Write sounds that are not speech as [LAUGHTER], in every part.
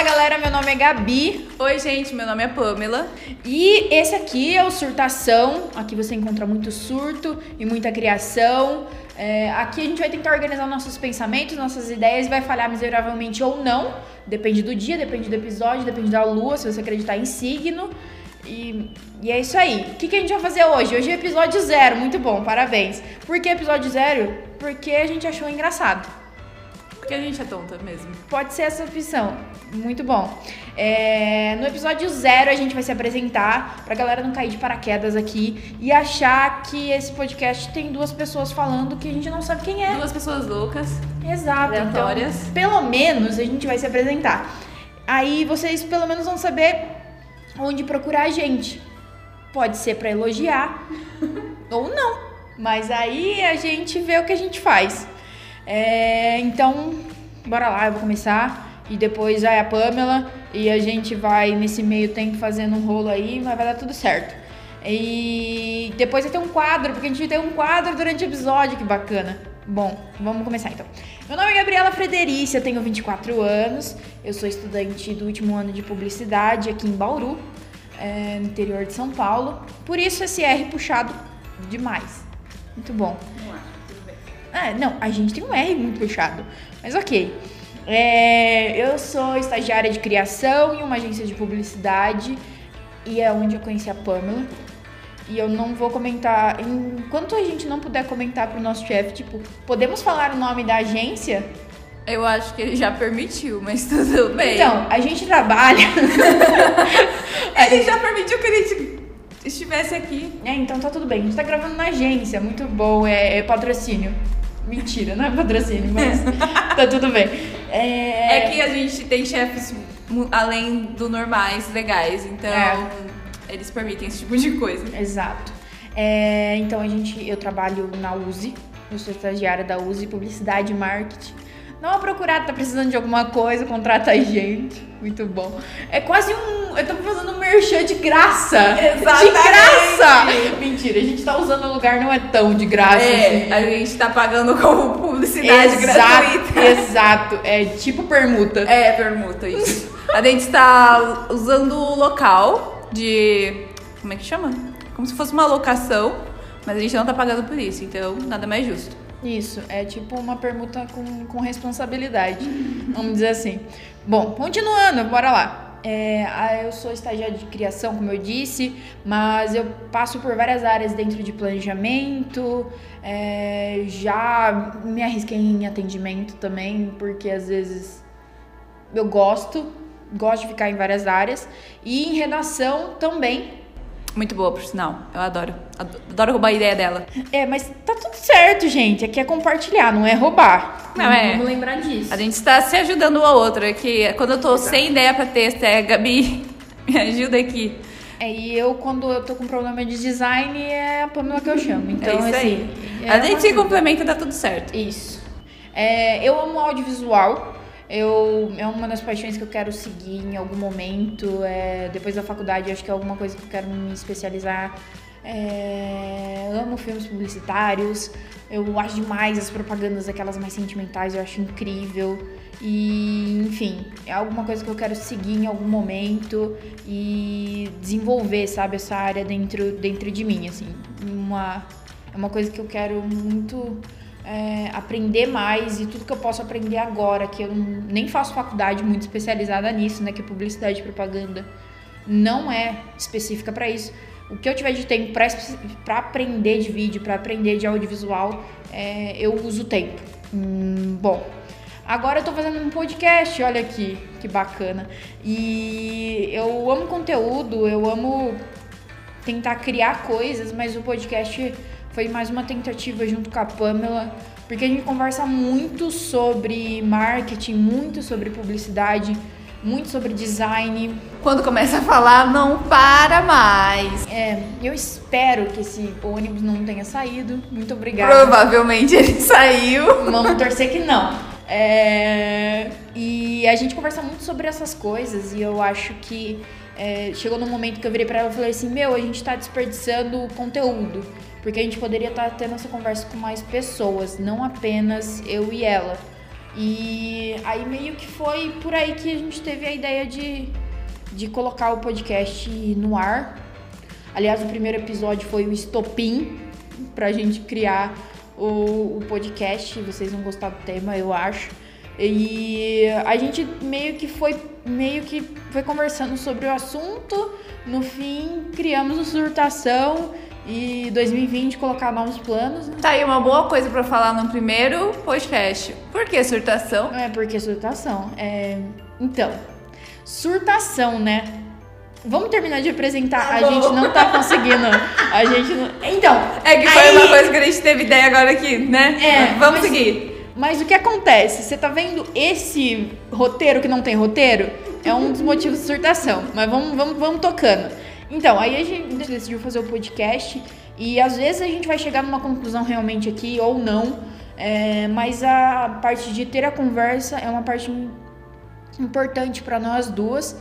Fala galera, meu nome é Gabi. Oi, gente, meu nome é Pamela. E esse aqui é o Surtação. Aqui você encontra muito surto e muita criação. É, aqui a gente vai tentar organizar nossos pensamentos, nossas ideias, vai falhar miseravelmente ou não. Depende do dia, depende do episódio, depende da lua, se você acreditar em signo. E, e é isso aí. O que, que a gente vai fazer hoje? Hoje é episódio zero, muito bom, parabéns. Por que episódio zero? Porque a gente achou engraçado. Porque a gente é tonta mesmo. Pode ser essa opção. Muito bom. É, no episódio zero a gente vai se apresentar pra galera não cair de paraquedas aqui e achar que esse podcast tem duas pessoas falando que a gente não sabe quem é. Duas pessoas loucas. Exato. Então, Aleatórias. pelo menos a gente vai se apresentar. Aí vocês pelo menos vão saber onde procurar a gente. Pode ser pra elogiar [LAUGHS] ou não. Mas aí a gente vê o que a gente faz. É, então, bora lá, eu vou começar. E depois vai a Pamela. E a gente vai nesse meio tempo fazendo um rolo aí, mas vai dar tudo certo. E depois vai ter um quadro, porque a gente ter um quadro durante o episódio, que bacana. Bom, vamos começar então. Meu nome é Gabriela Frederici, eu tenho 24 anos, eu sou estudante do último ano de publicidade aqui em Bauru, é, no interior de São Paulo. Por isso esse R puxado demais. Muito bom. Tudo bem. Ah, não, a gente tem um R muito puxado. Mas ok. É, eu sou estagiária de criação em uma agência de publicidade e é onde eu conheci a Pamela. E eu não vou comentar. Enquanto a gente não puder comentar pro nosso chefe, tipo, podemos falar o nome da agência? Eu acho que ele já permitiu, mas tudo bem. Então, a gente trabalha. [LAUGHS] ele já permitiu que a gente estivesse aqui. É, então tá tudo bem. A gente tá gravando na agência, muito bom, é, é patrocínio. Mentira, não é patrocínio, mas [LAUGHS] tá tudo bem. É, É que a gente tem chefes além do normais, legais, então É. eles permitem esse tipo de coisa. Exato. É, então a gente, eu trabalho na USE, eu sou estagiária da USE, publicidade e marketing. Não a procurar, tá precisando de alguma coisa, contrata a gente. Muito bom. É quase um. Eu tô fazendo um merchan de graça. Exatamente. De graça! Mentira, a gente tá usando o lugar, não é tão de graça. assim. É, a gente tá pagando como publicidade Exato, gratuita. exato. É tipo permuta. É, permuta, isso. A gente está usando o local de. Como é que chama? Como se fosse uma locação, mas a gente não tá pagando por isso, então nada mais justo. Isso, é tipo uma permuta com, com responsabilidade, vamos dizer assim. Bom, continuando, bora lá. É, ah, eu sou estagiária de criação, como eu disse, mas eu passo por várias áreas dentro de planejamento, é, já me arrisquei em atendimento também, porque às vezes eu gosto, gosto de ficar em várias áreas, e em redação também, Muito boa, por sinal. Eu adoro. Ado- Adoro roubar a ideia dela. É, mas tá tudo certo, gente. Aqui é compartilhar, não é roubar. Não, é. Vamos lembrar disso. A gente está se ajudando um ao outro. É que quando eu tô sem ideia pra texto, é Gabi, [LAUGHS] me ajuda aqui. É, e eu, quando eu tô com problema de design, é a Pamela que eu chamo. Então, é isso assim. aí. é a gente se complementa, dá tudo certo. Isso. É, eu amo audiovisual. Eu, é uma das paixões que eu quero seguir em algum momento. É, depois da faculdade, acho que é alguma coisa que eu quero me especializar. É, amo filmes publicitários. Eu acho demais as propagandas, aquelas mais sentimentais, eu acho incrível. E, enfim, é alguma coisa que eu quero seguir em algum momento e desenvolver, sabe, essa área dentro, dentro de mim, assim. Uma, é uma coisa que eu quero muito é, aprender mais e tudo que eu posso aprender agora, que eu nem faço faculdade muito especializada nisso, né? Que publicidade e propaganda não é específica para isso. O que eu tiver de tempo para aprender de vídeo, para aprender de audiovisual, é, eu uso o tempo. Hum, bom, agora eu tô fazendo um podcast, olha aqui, que bacana. E eu amo conteúdo, eu amo tentar criar coisas, mas o podcast foi mais uma tentativa junto com a Pamela, porque a gente conversa muito sobre marketing, muito sobre publicidade, muito sobre design. Quando começa a falar, não para mais. É, eu espero que esse ônibus não tenha saído. Muito obrigada. Provavelmente ele [LAUGHS] saiu. Vamos torcer que não. É, e a gente conversa muito sobre essas coisas e eu acho que é, chegou no momento que eu virei pra ela e falei assim: Meu, a gente tá desperdiçando conteúdo. Porque a gente poderia estar tendo essa conversa com mais pessoas, não apenas eu e ela. E aí meio que foi por aí que a gente teve a ideia de, de colocar o podcast no ar. Aliás, o primeiro episódio foi o estopim pra gente criar o, o podcast. Vocês vão gostar do tema, eu acho. E a gente meio que foi meio que foi conversando sobre o assunto. No fim, criamos o Surtação e 2020 colocar novos planos. Né? Tá aí uma boa coisa pra falar no primeiro podcast. Por que surtação? É, porque surtação. É... Então, surtação, né? Vamos terminar de apresentar. Tá a gente não tá conseguindo. A gente não. Então. É que foi aí- uma coisa que a gente teve ideia agora aqui, né? É, Vamos mas- seguir. Mas o que acontece? Você tá vendo esse roteiro que não tem roteiro? É um dos motivos de surtação. Mas vamos, vamos, vamos tocando. Então, aí a gente decidiu fazer o podcast. E às vezes a gente vai chegar numa conclusão realmente aqui ou não. É, mas a parte de ter a conversa é uma parte importante para nós duas,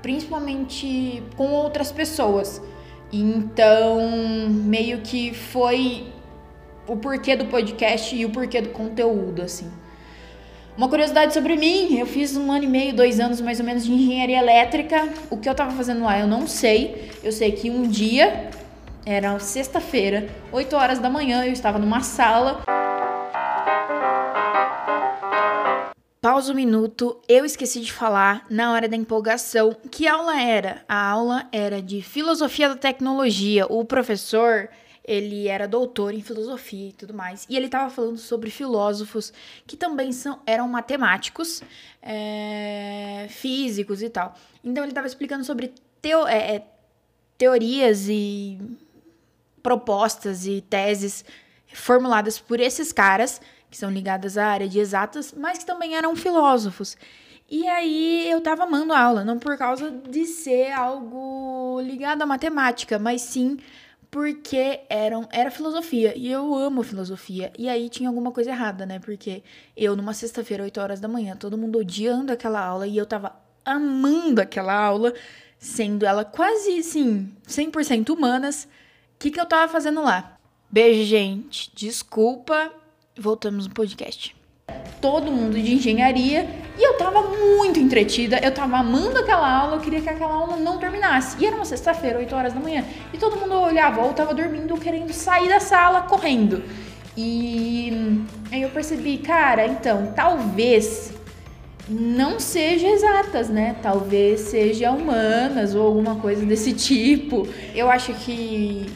principalmente com outras pessoas. Então, meio que foi o porquê do podcast e o porquê do conteúdo, assim. Uma curiosidade sobre mim, eu fiz um ano e meio, dois anos mais ou menos de engenharia elétrica. O que eu tava fazendo lá eu não sei. Eu sei que um dia, era sexta-feira, 8 horas da manhã, eu estava numa sala. Pausa um minuto, eu esqueci de falar na hora da empolgação. Que aula era? A aula era de filosofia da tecnologia. O professor, ele era doutor em filosofia e tudo mais. E ele estava falando sobre filósofos que também são, eram matemáticos, é, físicos e tal. Então ele estava explicando sobre teo, é, é, teorias e propostas e teses formuladas por esses caras que são ligadas à área de exatas, mas que também eram filósofos. E aí eu tava amando a aula, não por causa de ser algo ligado à matemática, mas sim porque eram, era filosofia. E eu amo filosofia. E aí tinha alguma coisa errada, né? Porque eu, numa sexta-feira, 8 horas da manhã, todo mundo odiando aquela aula e eu tava amando aquela aula, sendo ela quase, assim, 100% humanas. O que, que eu tava fazendo lá? Beijo, gente. Desculpa. Voltamos no podcast. Todo mundo de engenharia e eu tava muito entretida, eu tava amando aquela aula, eu queria que aquela aula não terminasse. E era uma sexta-feira, 8 horas da manhã, e todo mundo olhava, ou tava dormindo, querendo sair da sala correndo. E aí eu percebi, cara, então, talvez não seja exatas, né? Talvez seja humanas ou alguma coisa desse [LAUGHS] tipo. Eu acho que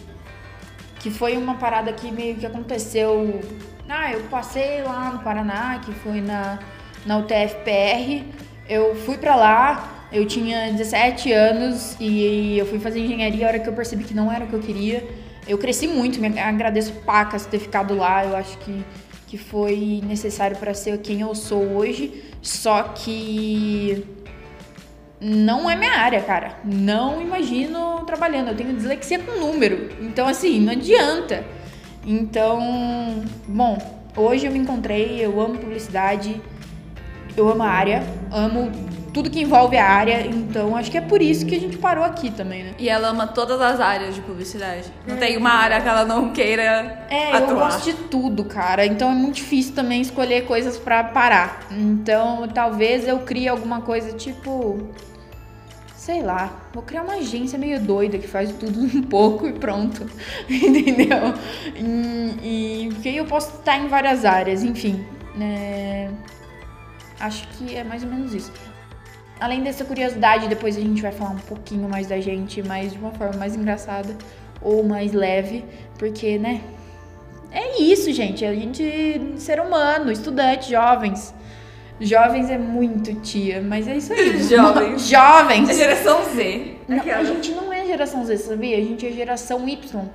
que foi uma parada que meio que aconteceu. Ah, eu passei lá no Paraná, que foi na, na UTFPR. Eu fui pra lá, eu tinha 17 anos e eu fui fazer engenharia a hora que eu percebi que não era o que eu queria. Eu cresci muito, me agradeço pacas ter ficado lá. Eu acho que, que foi necessário para ser quem eu sou hoje. Só que não é minha área, cara. Não imagino trabalhando. Eu tenho dislexia com número. Então, assim, não adianta. Então, bom, hoje eu me encontrei, eu amo publicidade, eu amo a área, amo tudo que envolve a área, então acho que é por isso que a gente parou aqui também, né? E ela ama todas as áreas de publicidade. Não tem uma área que ela não queira É, eu atuar. gosto de tudo, cara. Então é muito difícil também escolher coisas pra parar. Então, talvez eu crie alguma coisa tipo. Sei lá, vou criar uma agência meio doida que faz tudo [LAUGHS] um pouco e pronto. [LAUGHS] Entendeu? Porque aí eu posso estar em várias áreas, enfim. né? Acho que é mais ou menos isso. Além dessa curiosidade, depois a gente vai falar um pouquinho mais da gente, mas de uma forma mais engraçada ou mais leve, porque, né? É isso, gente. A gente, ser humano, estudante, jovens. Jovens é muito tia, mas é isso aí. [LAUGHS] Jovens. jovens. É geração Z. Não, a gente não é geração Z, sabia? A gente é geração Y.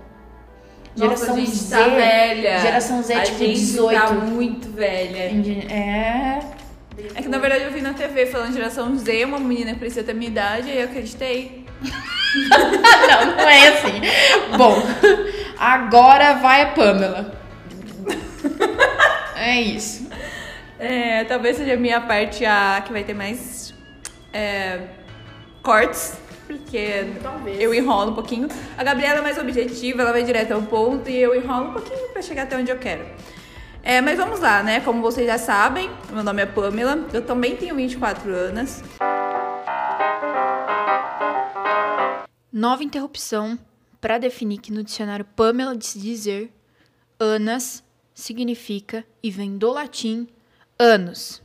Nossa, Geração a gente Z. tá velha. Geração Z, a tipo, gente 18. tá muito velha. É. É que na verdade eu vi na TV falando geração Z, uma menina que precisa ter minha idade, e eu acreditei. [LAUGHS] não, não é assim. Bom, agora vai a Pamela. É isso. É, talvez seja a minha parte a que vai ter mais é, cortes, porque Talvez. eu enrolo um pouquinho. A Gabriela é mais objetiva, ela vai direto ao ponto e eu enrolo um pouquinho pra chegar até onde eu quero. É, mas vamos lá, né? Como vocês já sabem, meu nome é Pamela, eu também tenho 24 anos. Nova interrupção para definir que no dicionário Pamela de se dizer anas significa e vem do latim anos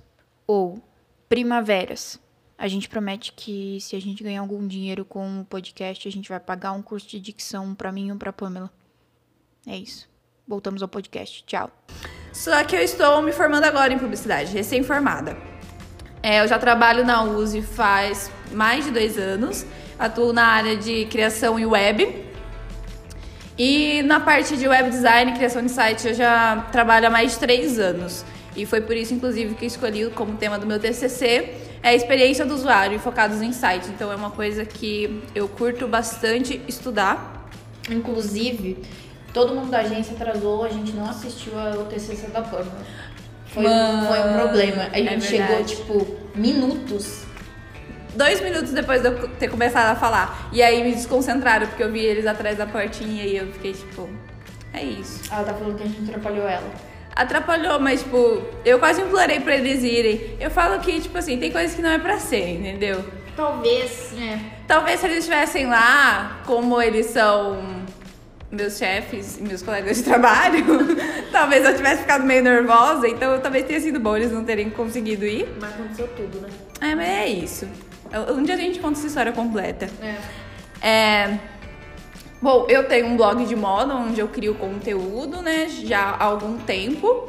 ou primaveras. A gente promete que se a gente ganhar algum dinheiro com o podcast, a gente vai pagar um curso de dicção para mim ou para Pamela. É isso. Voltamos ao podcast. Tchau. Só que eu estou me formando agora em publicidade, recém-formada. É, eu já trabalho na USE faz mais de dois anos, atuo na área de criação e web. E na parte de web design e criação de site eu já trabalho há mais de três anos. E foi por isso, inclusive, que escolhi como tema do meu TCC é a experiência do usuário focados em site. Então é uma coisa que eu curto bastante estudar. Inclusive, todo mundo da agência atrasou, a gente não assistiu ao TCC da Pamela. Foi, um, foi um problema. A gente é chegou, tipo, minutos. Dois minutos depois de eu ter começado a falar. E aí me desconcentraram, porque eu vi eles atrás da portinha e eu fiquei tipo, é isso. Ela tá falando que a gente atrapalhou ela. Atrapalhou, mas tipo, eu quase implorei pra eles irem. Eu falo que, tipo assim, tem coisas que não é pra ser, entendeu? Talvez, né? Talvez se eles estivessem lá, como eles são meus chefes e meus colegas de [LAUGHS] trabalho, [LAUGHS] talvez eu tivesse ficado meio nervosa, então talvez tenha sido bom eles não terem conseguido ir. Mas aconteceu tudo, né? É, mas é isso. Um dia a gente conta essa história completa. É. É. Bom, eu tenho um blog de moda onde eu crio conteúdo, né, já há algum tempo.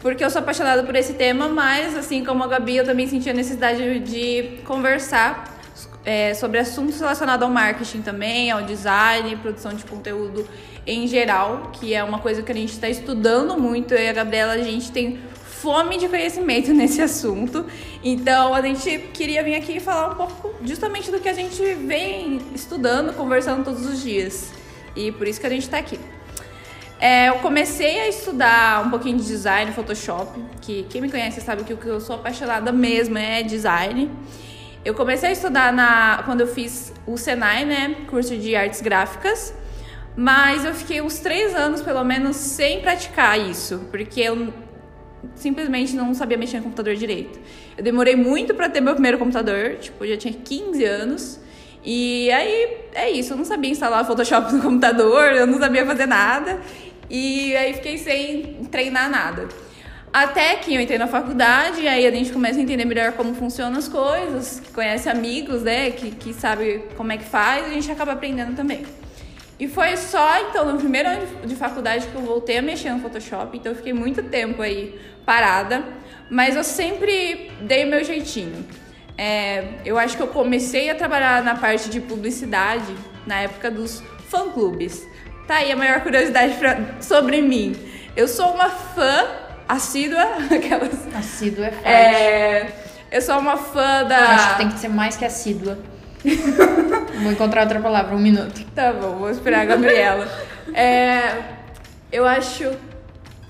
Porque eu sou apaixonada por esse tema, mas assim como a Gabi, eu também senti a necessidade de conversar é, sobre assuntos relacionados ao marketing também, ao design, produção de conteúdo em geral, que é uma coisa que a gente está estudando muito. Eu e a Gabriela, a gente tem fome de conhecimento [LAUGHS] nesse assunto. Então a gente queria vir aqui falar um pouco justamente do que a gente vem estudando, conversando todos os dias. E por isso que a gente está aqui. É, eu comecei a estudar um pouquinho de design, Photoshop, que quem me conhece sabe que o que eu sou apaixonada mesmo é design. Eu comecei a estudar na, quando eu fiz o Senai, né, curso de artes gráficas, mas eu fiquei uns três anos, pelo menos, sem praticar isso, porque eu simplesmente não sabia mexer no computador direito. Eu demorei muito para ter meu primeiro computador, tipo, eu já tinha 15 anos. E aí é isso, eu não sabia instalar Photoshop [LAUGHS] no computador, eu não sabia fazer nada. E aí fiquei sem treinar nada. Até que eu entrei na faculdade, aí a gente começa a entender melhor como funcionam as coisas, conhece amigos, né, que, que sabe como é que faz, e a gente acaba aprendendo também. E foi só, então, no primeiro ano de faculdade que eu voltei a mexer no Photoshop, então eu fiquei muito tempo aí parada, mas eu sempre dei o meu jeitinho. É, eu acho que eu comecei a trabalhar na parte de publicidade na época dos fã-clubes. Tá aí a maior curiosidade pra, sobre mim. Eu sou uma fã assídua, [LAUGHS] aquelas. Assídua é forte. É, eu sou uma fã da. Acho que tem que ser mais que assídua. [LAUGHS] Vou encontrar outra palavra, um minuto. Tá bom, vou esperar a Gabriela. [LAUGHS] é, eu acho.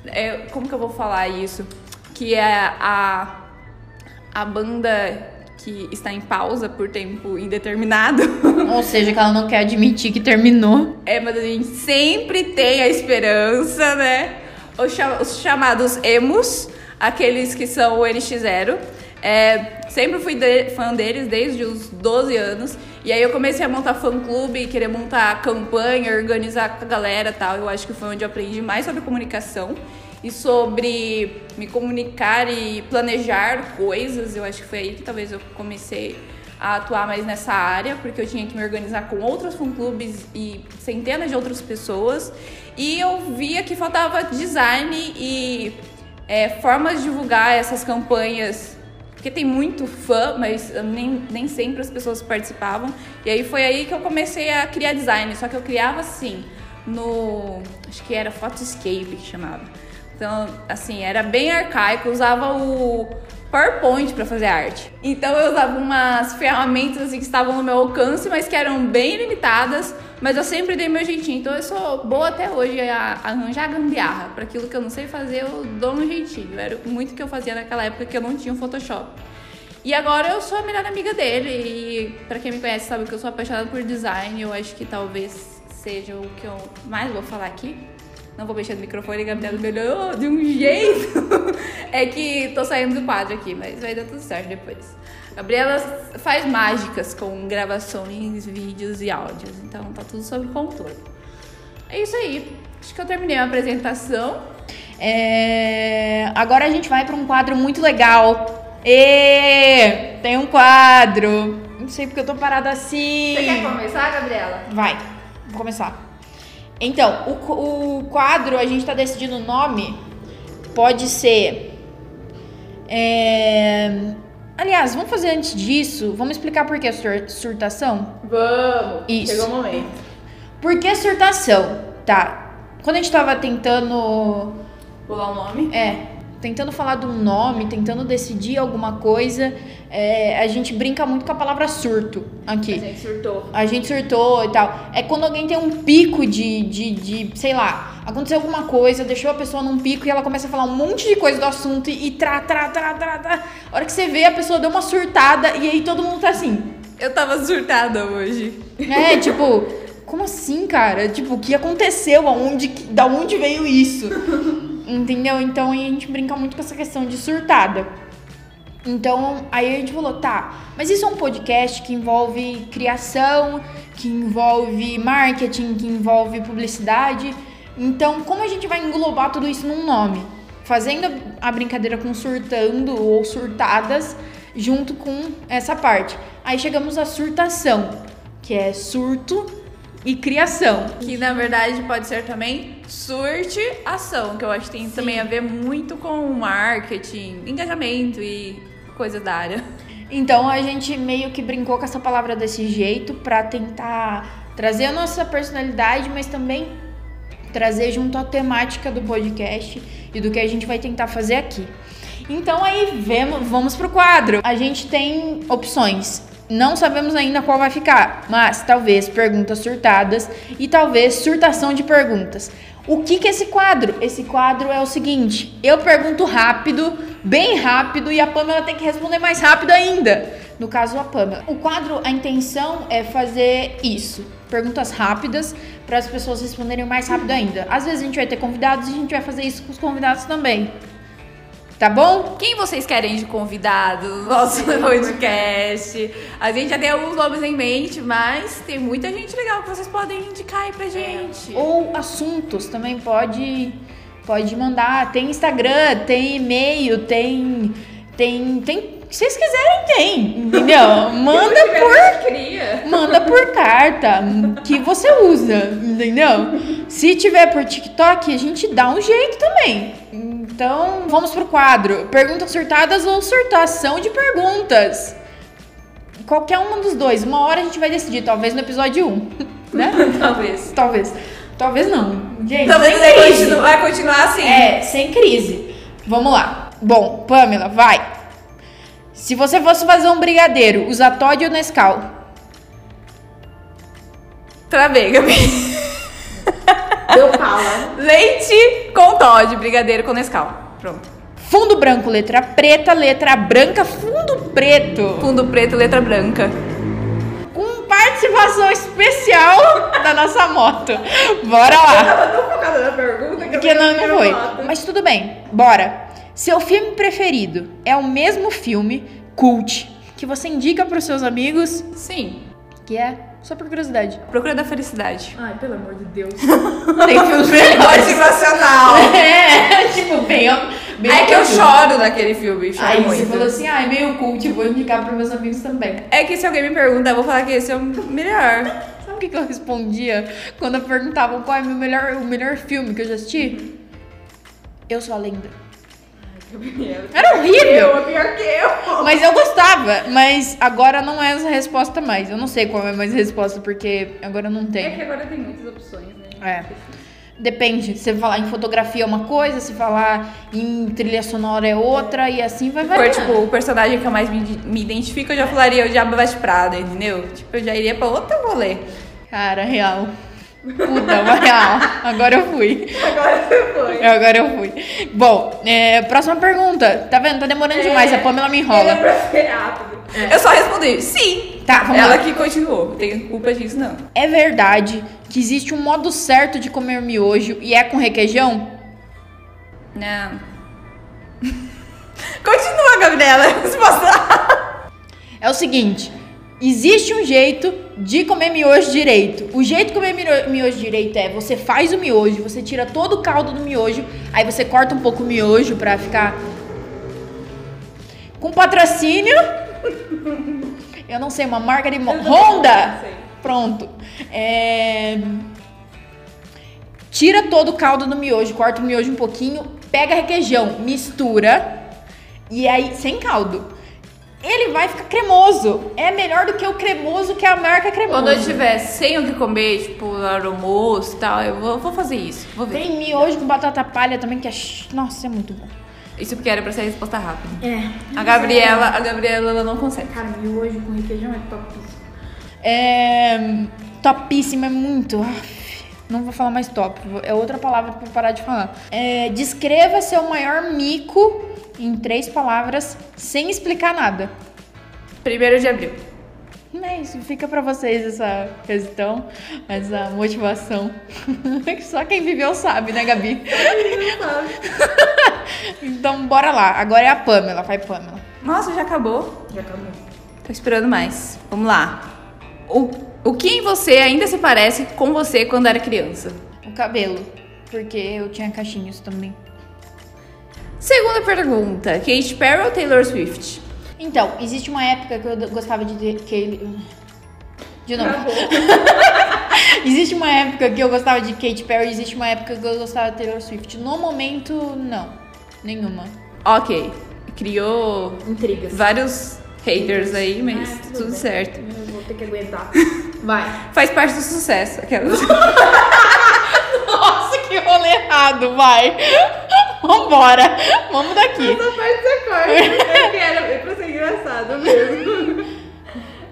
é, como que eu vou falar isso? Que é a, a banda que está em pausa por tempo indeterminado. [LAUGHS] Ou seja, que ela não quer admitir que terminou. É, mas a gente sempre tem a esperança, né? Os, cha- os chamados emos, aqueles que são o NX0. É, sempre fui de- fã deles desde os 12 anos. E aí eu comecei a montar fã-clube, querer montar campanha, organizar com a galera tal. Eu acho que foi onde eu aprendi mais sobre comunicação e sobre me comunicar e planejar coisas. Eu acho que foi aí que talvez eu comecei a atuar mais nessa área, porque eu tinha que me organizar com outros fã-clubes e centenas de outras pessoas. E eu via que faltava design e é, formas de divulgar essas campanhas, porque tem muito fã, mas nem, nem sempre as pessoas participavam. E aí foi aí que eu comecei a criar design, só que eu criava assim, no. Acho que era Photoscape que chamava. Então, assim, era bem arcaico, usava o PowerPoint para fazer arte. Então eu usava umas ferramentas assim, que estavam no meu alcance, mas que eram bem limitadas, mas eu sempre dei meu jeitinho. Então eu sou boa até hoje a arranjar gambiarra. Para aquilo que eu não sei fazer, eu dou um jeitinho. Era muito que eu fazia naquela época que eu não tinha um Photoshop. E agora eu sou a melhor amiga dele e para quem me conhece sabe que eu sou apaixonada por design, eu acho que talvez seja o que eu mais vou falar aqui. Não vou mexer no microfone, a Gabriela me olhou de um jeito. [LAUGHS] é que tô saindo do quadro aqui, mas vai dar tudo certo depois. Gabriela faz mágicas com gravações, vídeos e áudios, então tá tudo sob controle. É isso aí. Acho que eu terminei a apresentação. É, Agora a gente vai para um quadro muito legal. E tem um quadro. Não sei porque eu tô parada assim. Você quer começar, Gabriela? Vai, vou começar. Então, o, o quadro, a gente tá decidindo o nome. Pode ser. é, Aliás, vamos fazer antes disso. Vamos explicar por que sur- surtação? Vamos. Isso. Chegou o momento. Por que surtação? Tá. Quando a gente tava tentando. Pular o nome. É, tentando falar de um nome, tentando decidir alguma coisa, é, a gente brinca muito com a palavra surto A aqui. gente surtou. A gente surtou e tal. É quando alguém tem um pico de, de, de, sei lá, aconteceu alguma coisa, deixou a pessoa num pico e ela começa a falar um monte de coisa do assunto e, e tra, tra, tra, tra, tra. A hora que você vê, a pessoa deu uma surtada e aí todo mundo tá assim. Eu tava surtada hoje. É, [LAUGHS] tipo, como assim, cara? Tipo, o que aconteceu? Aonde, da onde veio isso? Entendeu? Então a gente brinca muito com essa questão de surtada. Então, aí a gente falou, tá, mas isso é um podcast que envolve criação, que envolve marketing, que envolve publicidade. Então, como a gente vai englobar tudo isso num nome? Fazendo a brincadeira com surtando ou surtadas junto com essa parte. Aí chegamos à surtação, que é surto e criação. Que na verdade pode ser também surte ação, que eu acho que tem também a ver muito com marketing, engajamento e coisa da área. Então a gente meio que brincou com essa palavra desse jeito pra tentar trazer a nossa personalidade, mas também trazer junto a temática do podcast e do que a gente vai tentar fazer aqui. Então aí vemos, vamos pro quadro. A gente tem opções. Não sabemos ainda qual vai ficar, mas talvez perguntas surtadas e talvez surtação de perguntas. O que que é esse quadro? Esse quadro é o seguinte: eu pergunto rápido, bem rápido, e a Pamela tem que responder mais rápido ainda. No caso, a Pamela. O quadro, a intenção é fazer isso: perguntas rápidas para as pessoas responderem mais rápido ainda. Às vezes a gente vai ter convidados e a gente vai fazer isso com os convidados também. Tá bom? Quem vocês querem de convidado [LAUGHS] no nosso podcast? A gente já tem alguns nomes em mente, mas tem muita gente legal que vocês podem indicar aí pra gente. Ou assuntos também pode pode mandar. Tem Instagram, tem e-mail, tem tem tem que vocês quiserem tem, entendeu? Manda por manda por carta que você usa, entendeu? Se tiver por TikTok, a gente dá um jeito também. Então, vamos pro quadro. Perguntas surtadas ou surtação de perguntas. Qualquer um dos dois. Uma hora a gente vai decidir, talvez no episódio 1, né? [LAUGHS] Talvez. Talvez. Talvez não. Gente, Talvez crise. continuar, vai continuar assim. É, sem crise. Vamos lá. Bom, Pamela, vai. Se você fosse fazer um brigadeiro, usa Todd ou Nescau? Travei, Gabi. Deu pala. Leite com Todd, brigadeiro com Nescau. Pronto. Fundo branco, letra preta, letra branca, fundo preto. Fundo preto, letra branca. Com participação especial da nossa moto. Bora lá. Tava tão focada na pergunta que Porque eu não, não foi. Mas tudo bem, bora. Seu filme preferido é o mesmo filme cult que você indica para os seus amigos, Sim. que é só por curiosidade. Procura da felicidade. Ai, pelo amor de Deus. [LAUGHS] Tem filmes melhores. Motivacional. [LAUGHS] É, tipo, bem, bem É que eu choro naquele filme. Choro Aí muito. você falou assim, ah, é meio cult, vou indicar para meus amigos também. É que se alguém me pergunta, eu vou falar que esse é o melhor. [LAUGHS] Sabe o que, que eu respondia quando eu perguntava qual é o meu melhor, o melhor filme que eu já assisti? Eu sou a lenda. Era horrível. Eu, pior que eu. Mas eu gostava, mas agora não é essa resposta mais. Eu não sei qual é mais a resposta, porque agora não É que tem. agora tem muitas opções, né? É. Depende. Se falar em fotografia é uma coisa, se falar em trilha sonora é outra, e assim vai variando. tipo, o personagem que eu mais me, me identifico, eu já falaria o Diabo Veste Prada, entendeu? Tipo, eu já iria pra outro rolê. Cara, real. Puta, uma real. Agora eu fui. Agora você foi. Agora eu fui. Bom, é, próxima pergunta. Tá vendo? Tá demorando demais. A Pamela me Era enrola. pra ser rápido. Eu só respondi sim. Tá, vamos Ela lá. que continuou. Não tenho culpa disso, não. É verdade que existe um modo certo de comer miojo e é com requeijão? Não. [LAUGHS] Continua, Gabriela. [LAUGHS] Passar. É o seguinte, existe um jeito de comer miojo direito. O jeito de comer miojo direito é você faz o miojo, você tira todo o caldo do miojo, aí você corta um pouco o miojo pra ficar com patrocínio. Eu não sei, uma marca de Honda. Pronto. É, Tira todo o caldo do miojo, corta o miojo um pouquinho, pega requeijão, mistura e aí sem caldo. Ele vai ficar cremoso. É melhor do que o cremoso que a marca cremoso. Quando eu tiver sem o que comer, tipo, almoço e tal, eu vou, vou fazer isso. Vou ver. Tem miojo com batata palha também que é, nossa, é muito bom. Isso porque era pra ser resposta rápida. É. A Gabriela, a Gabriela ela não consegue. Cara, miojo com requeijão é topíssimo. É topíssimo, é muito. Não vou falar mais top, é outra palavra pra parar de falar. É, descreva seu maior mico em três palavras sem explicar nada. Primeiro de abril. É isso, fica pra vocês essa questão, essa motivação. [LAUGHS] Só quem viveu sabe, né, Gabi? [LAUGHS] então, bora lá. Agora é a Pamela, vai Pamela. Nossa, já acabou. Já acabou. Tô esperando mais. Vamos lá. O, o que em você ainda se parece com você quando era criança? O cabelo, porque eu tinha cachinhos também. Segunda pergunta. Kate Perry ou Taylor Swift? Então, existe uma época que eu gostava de ter- que de novo. [LAUGHS] existe uma época que eu gostava de Katy Perry, existe uma época que eu gostava de Taylor Swift. No momento, não. Nenhuma. Ok. Criou Intrigas. vários haters aí, mas Ah, tudo, bem. certo. Eu vou ter que aguentar. [LAUGHS] Vai. Faz parte do sucesso. Aquelas. [LAUGHS] Que rolê errado, vai. Vambora. Vamos daqui. Essa parte você corta. Eu quero, é pra ser engraçado mesmo.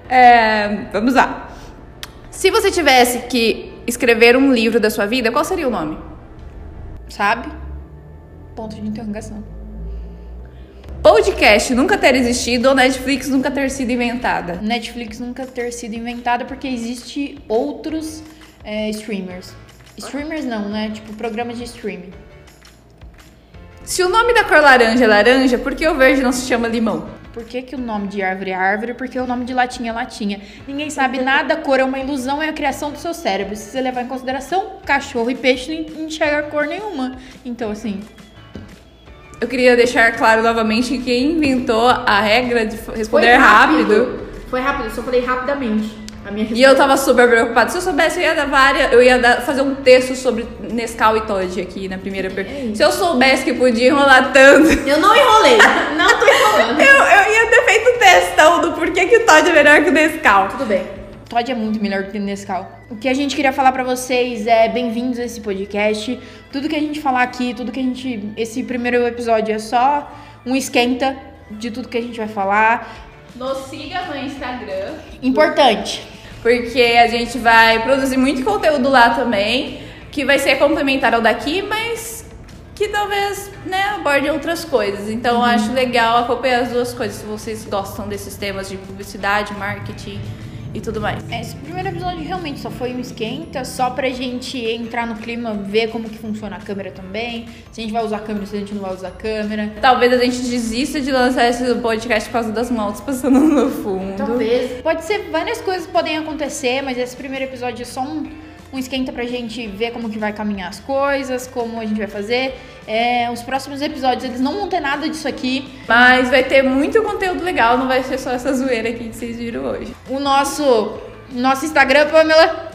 É, vamos lá. Se você tivesse que escrever um livro da sua vida, qual seria o nome? Sabe? Ponto de interrogação. Podcast nunca ter existido ou Netflix nunca ter sido inventada? Netflix nunca ter sido inventada porque existe outros é, streamers. Streamers não, né? Tipo, programas de streaming. Se o nome da cor laranja é laranja, por que o verde não se chama limão? Por que, que o nome de árvore é árvore? Porque o nome de latinha é latinha. Ninguém sabe nada, cor é uma ilusão, é a criação do seu cérebro. Se você levar em consideração, cachorro e peixe não enxerga cor nenhuma. Então, assim, Eu queria deixar claro novamente que quem inventou a regra de responder rápido. Foi rápido, eu só falei rapidamente. A minha E eu tava super preocupada. Se eu soubesse, eu ia dar várias. Eu ia dar- fazer um texto sobre Nescau e Todd aqui na primeira pergunta. Se eu soubesse que podia enrolar tanto, Eu não enrolei. [LAUGHS] Não tô enrolando. eu, eu ia ter feito um textão do porquê que o Todd é melhor que o Nescau. Tudo bem. Todd é muito melhor do que o Nescau. O que a gente queria falar pra vocês é bem-vindos a esse podcast. Tudo que a gente falar aqui, tudo que a gente. Esse primeiro episódio é só um esquenta de tudo que a gente vai falar. Nos siga no Instagram. Importante. Porque a gente vai produzir muito conteúdo lá também, que vai ser complementar ao daqui, mas que talvez, né, aborde outras coisas. Então eu acho legal acompanhar as duas coisas, se vocês gostam desses temas de publicidade, marketing e tudo mais. Esse primeiro episódio realmente só foi um esquenta, só pra gente entrar no clima, ver como que funciona a câmera também. Se a gente vai usar a câmera, se a gente não vai usar a câmera. Talvez a gente desista de lançar esse podcast por causa das motos passando no fundo. Talvez. Pode ser várias coisas podem acontecer, mas esse primeiro episódio é só um, um esquenta pra gente ver como que vai caminhar as coisas, como a gente vai fazer. É, os próximos episódios, eles não vão ter nada disso aqui. Mas vai ter muito conteúdo legal, não vai ser só essa zoeira aqui que vocês viram hoje. O nosso, nosso Instagram, Pamela,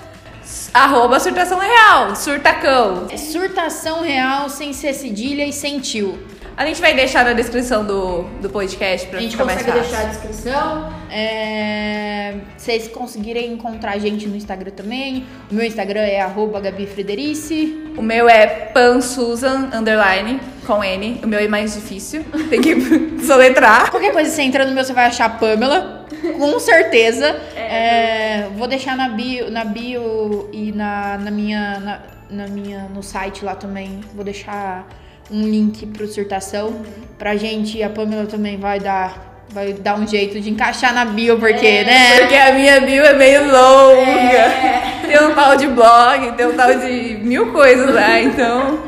Arroba surtação real, surtacão. é surtação real, sem ser cedilha e sem tio. A gente vai deixar na descrição do, do podcast pra A gente ficar mais consegue fácil. deixar a descrição. É, vocês conseguirem encontrar a gente no Instagram também. O meu Instagram é arroba Gabi Frederici. O meu é pansusan, underline, com N. O meu é mais difícil, tem que [LAUGHS] soletrar. Qualquer coisa, você entra no meu, você vai achar a Pamela. Com certeza. É, vou deixar na bio, na bio e na, na minha. Na, na minha. no site lá também. Vou deixar um link pro dissertação. Pra gente, a Pamela também vai dar vai dar um jeito de encaixar na bio, porque, né? Porque a minha bio é meio longa. Tem um tal de blog, tem um tal de mil coisas lá, então.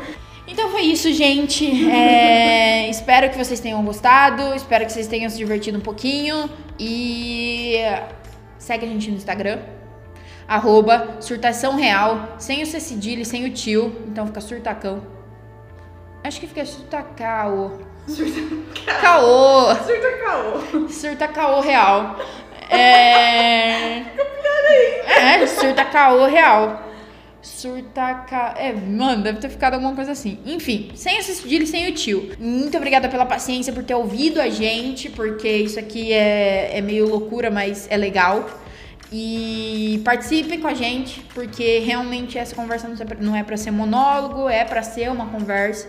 Então foi isso, gente. É, espero que vocês tenham gostado. Espero que vocês tenham se divertido um pouquinho. E segue a gente no Instagram. Arroba surtação real. Sem o C cedilha e sem o tio. Então fica surtacão. Acho que fica surtacao. Caô. Surta caô. Surta caô real. É. É, surta caô real. Surta ca... É, mano, deve ter ficado alguma coisa assim. Enfim, sem cedilha e sem o tio. Muito obrigada pela paciência, por ter ouvido a gente, porque isso aqui é, é meio loucura, mas é legal. E participem com a gente, porque realmente essa conversa não é pra ser monólogo, é pra ser uma conversa.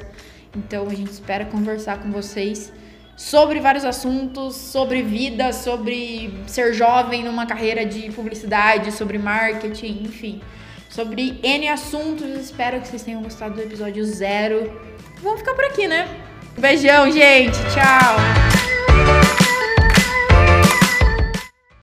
Então a gente espera conversar com vocês sobre vários assuntos, sobre vida, sobre ser jovem numa carreira de publicidade, sobre marketing, enfim, sobre N assuntos. Espero que vocês tenham gostado do episódio zero. Vamos ficar por aqui, né? Beijão, gente. Tchau.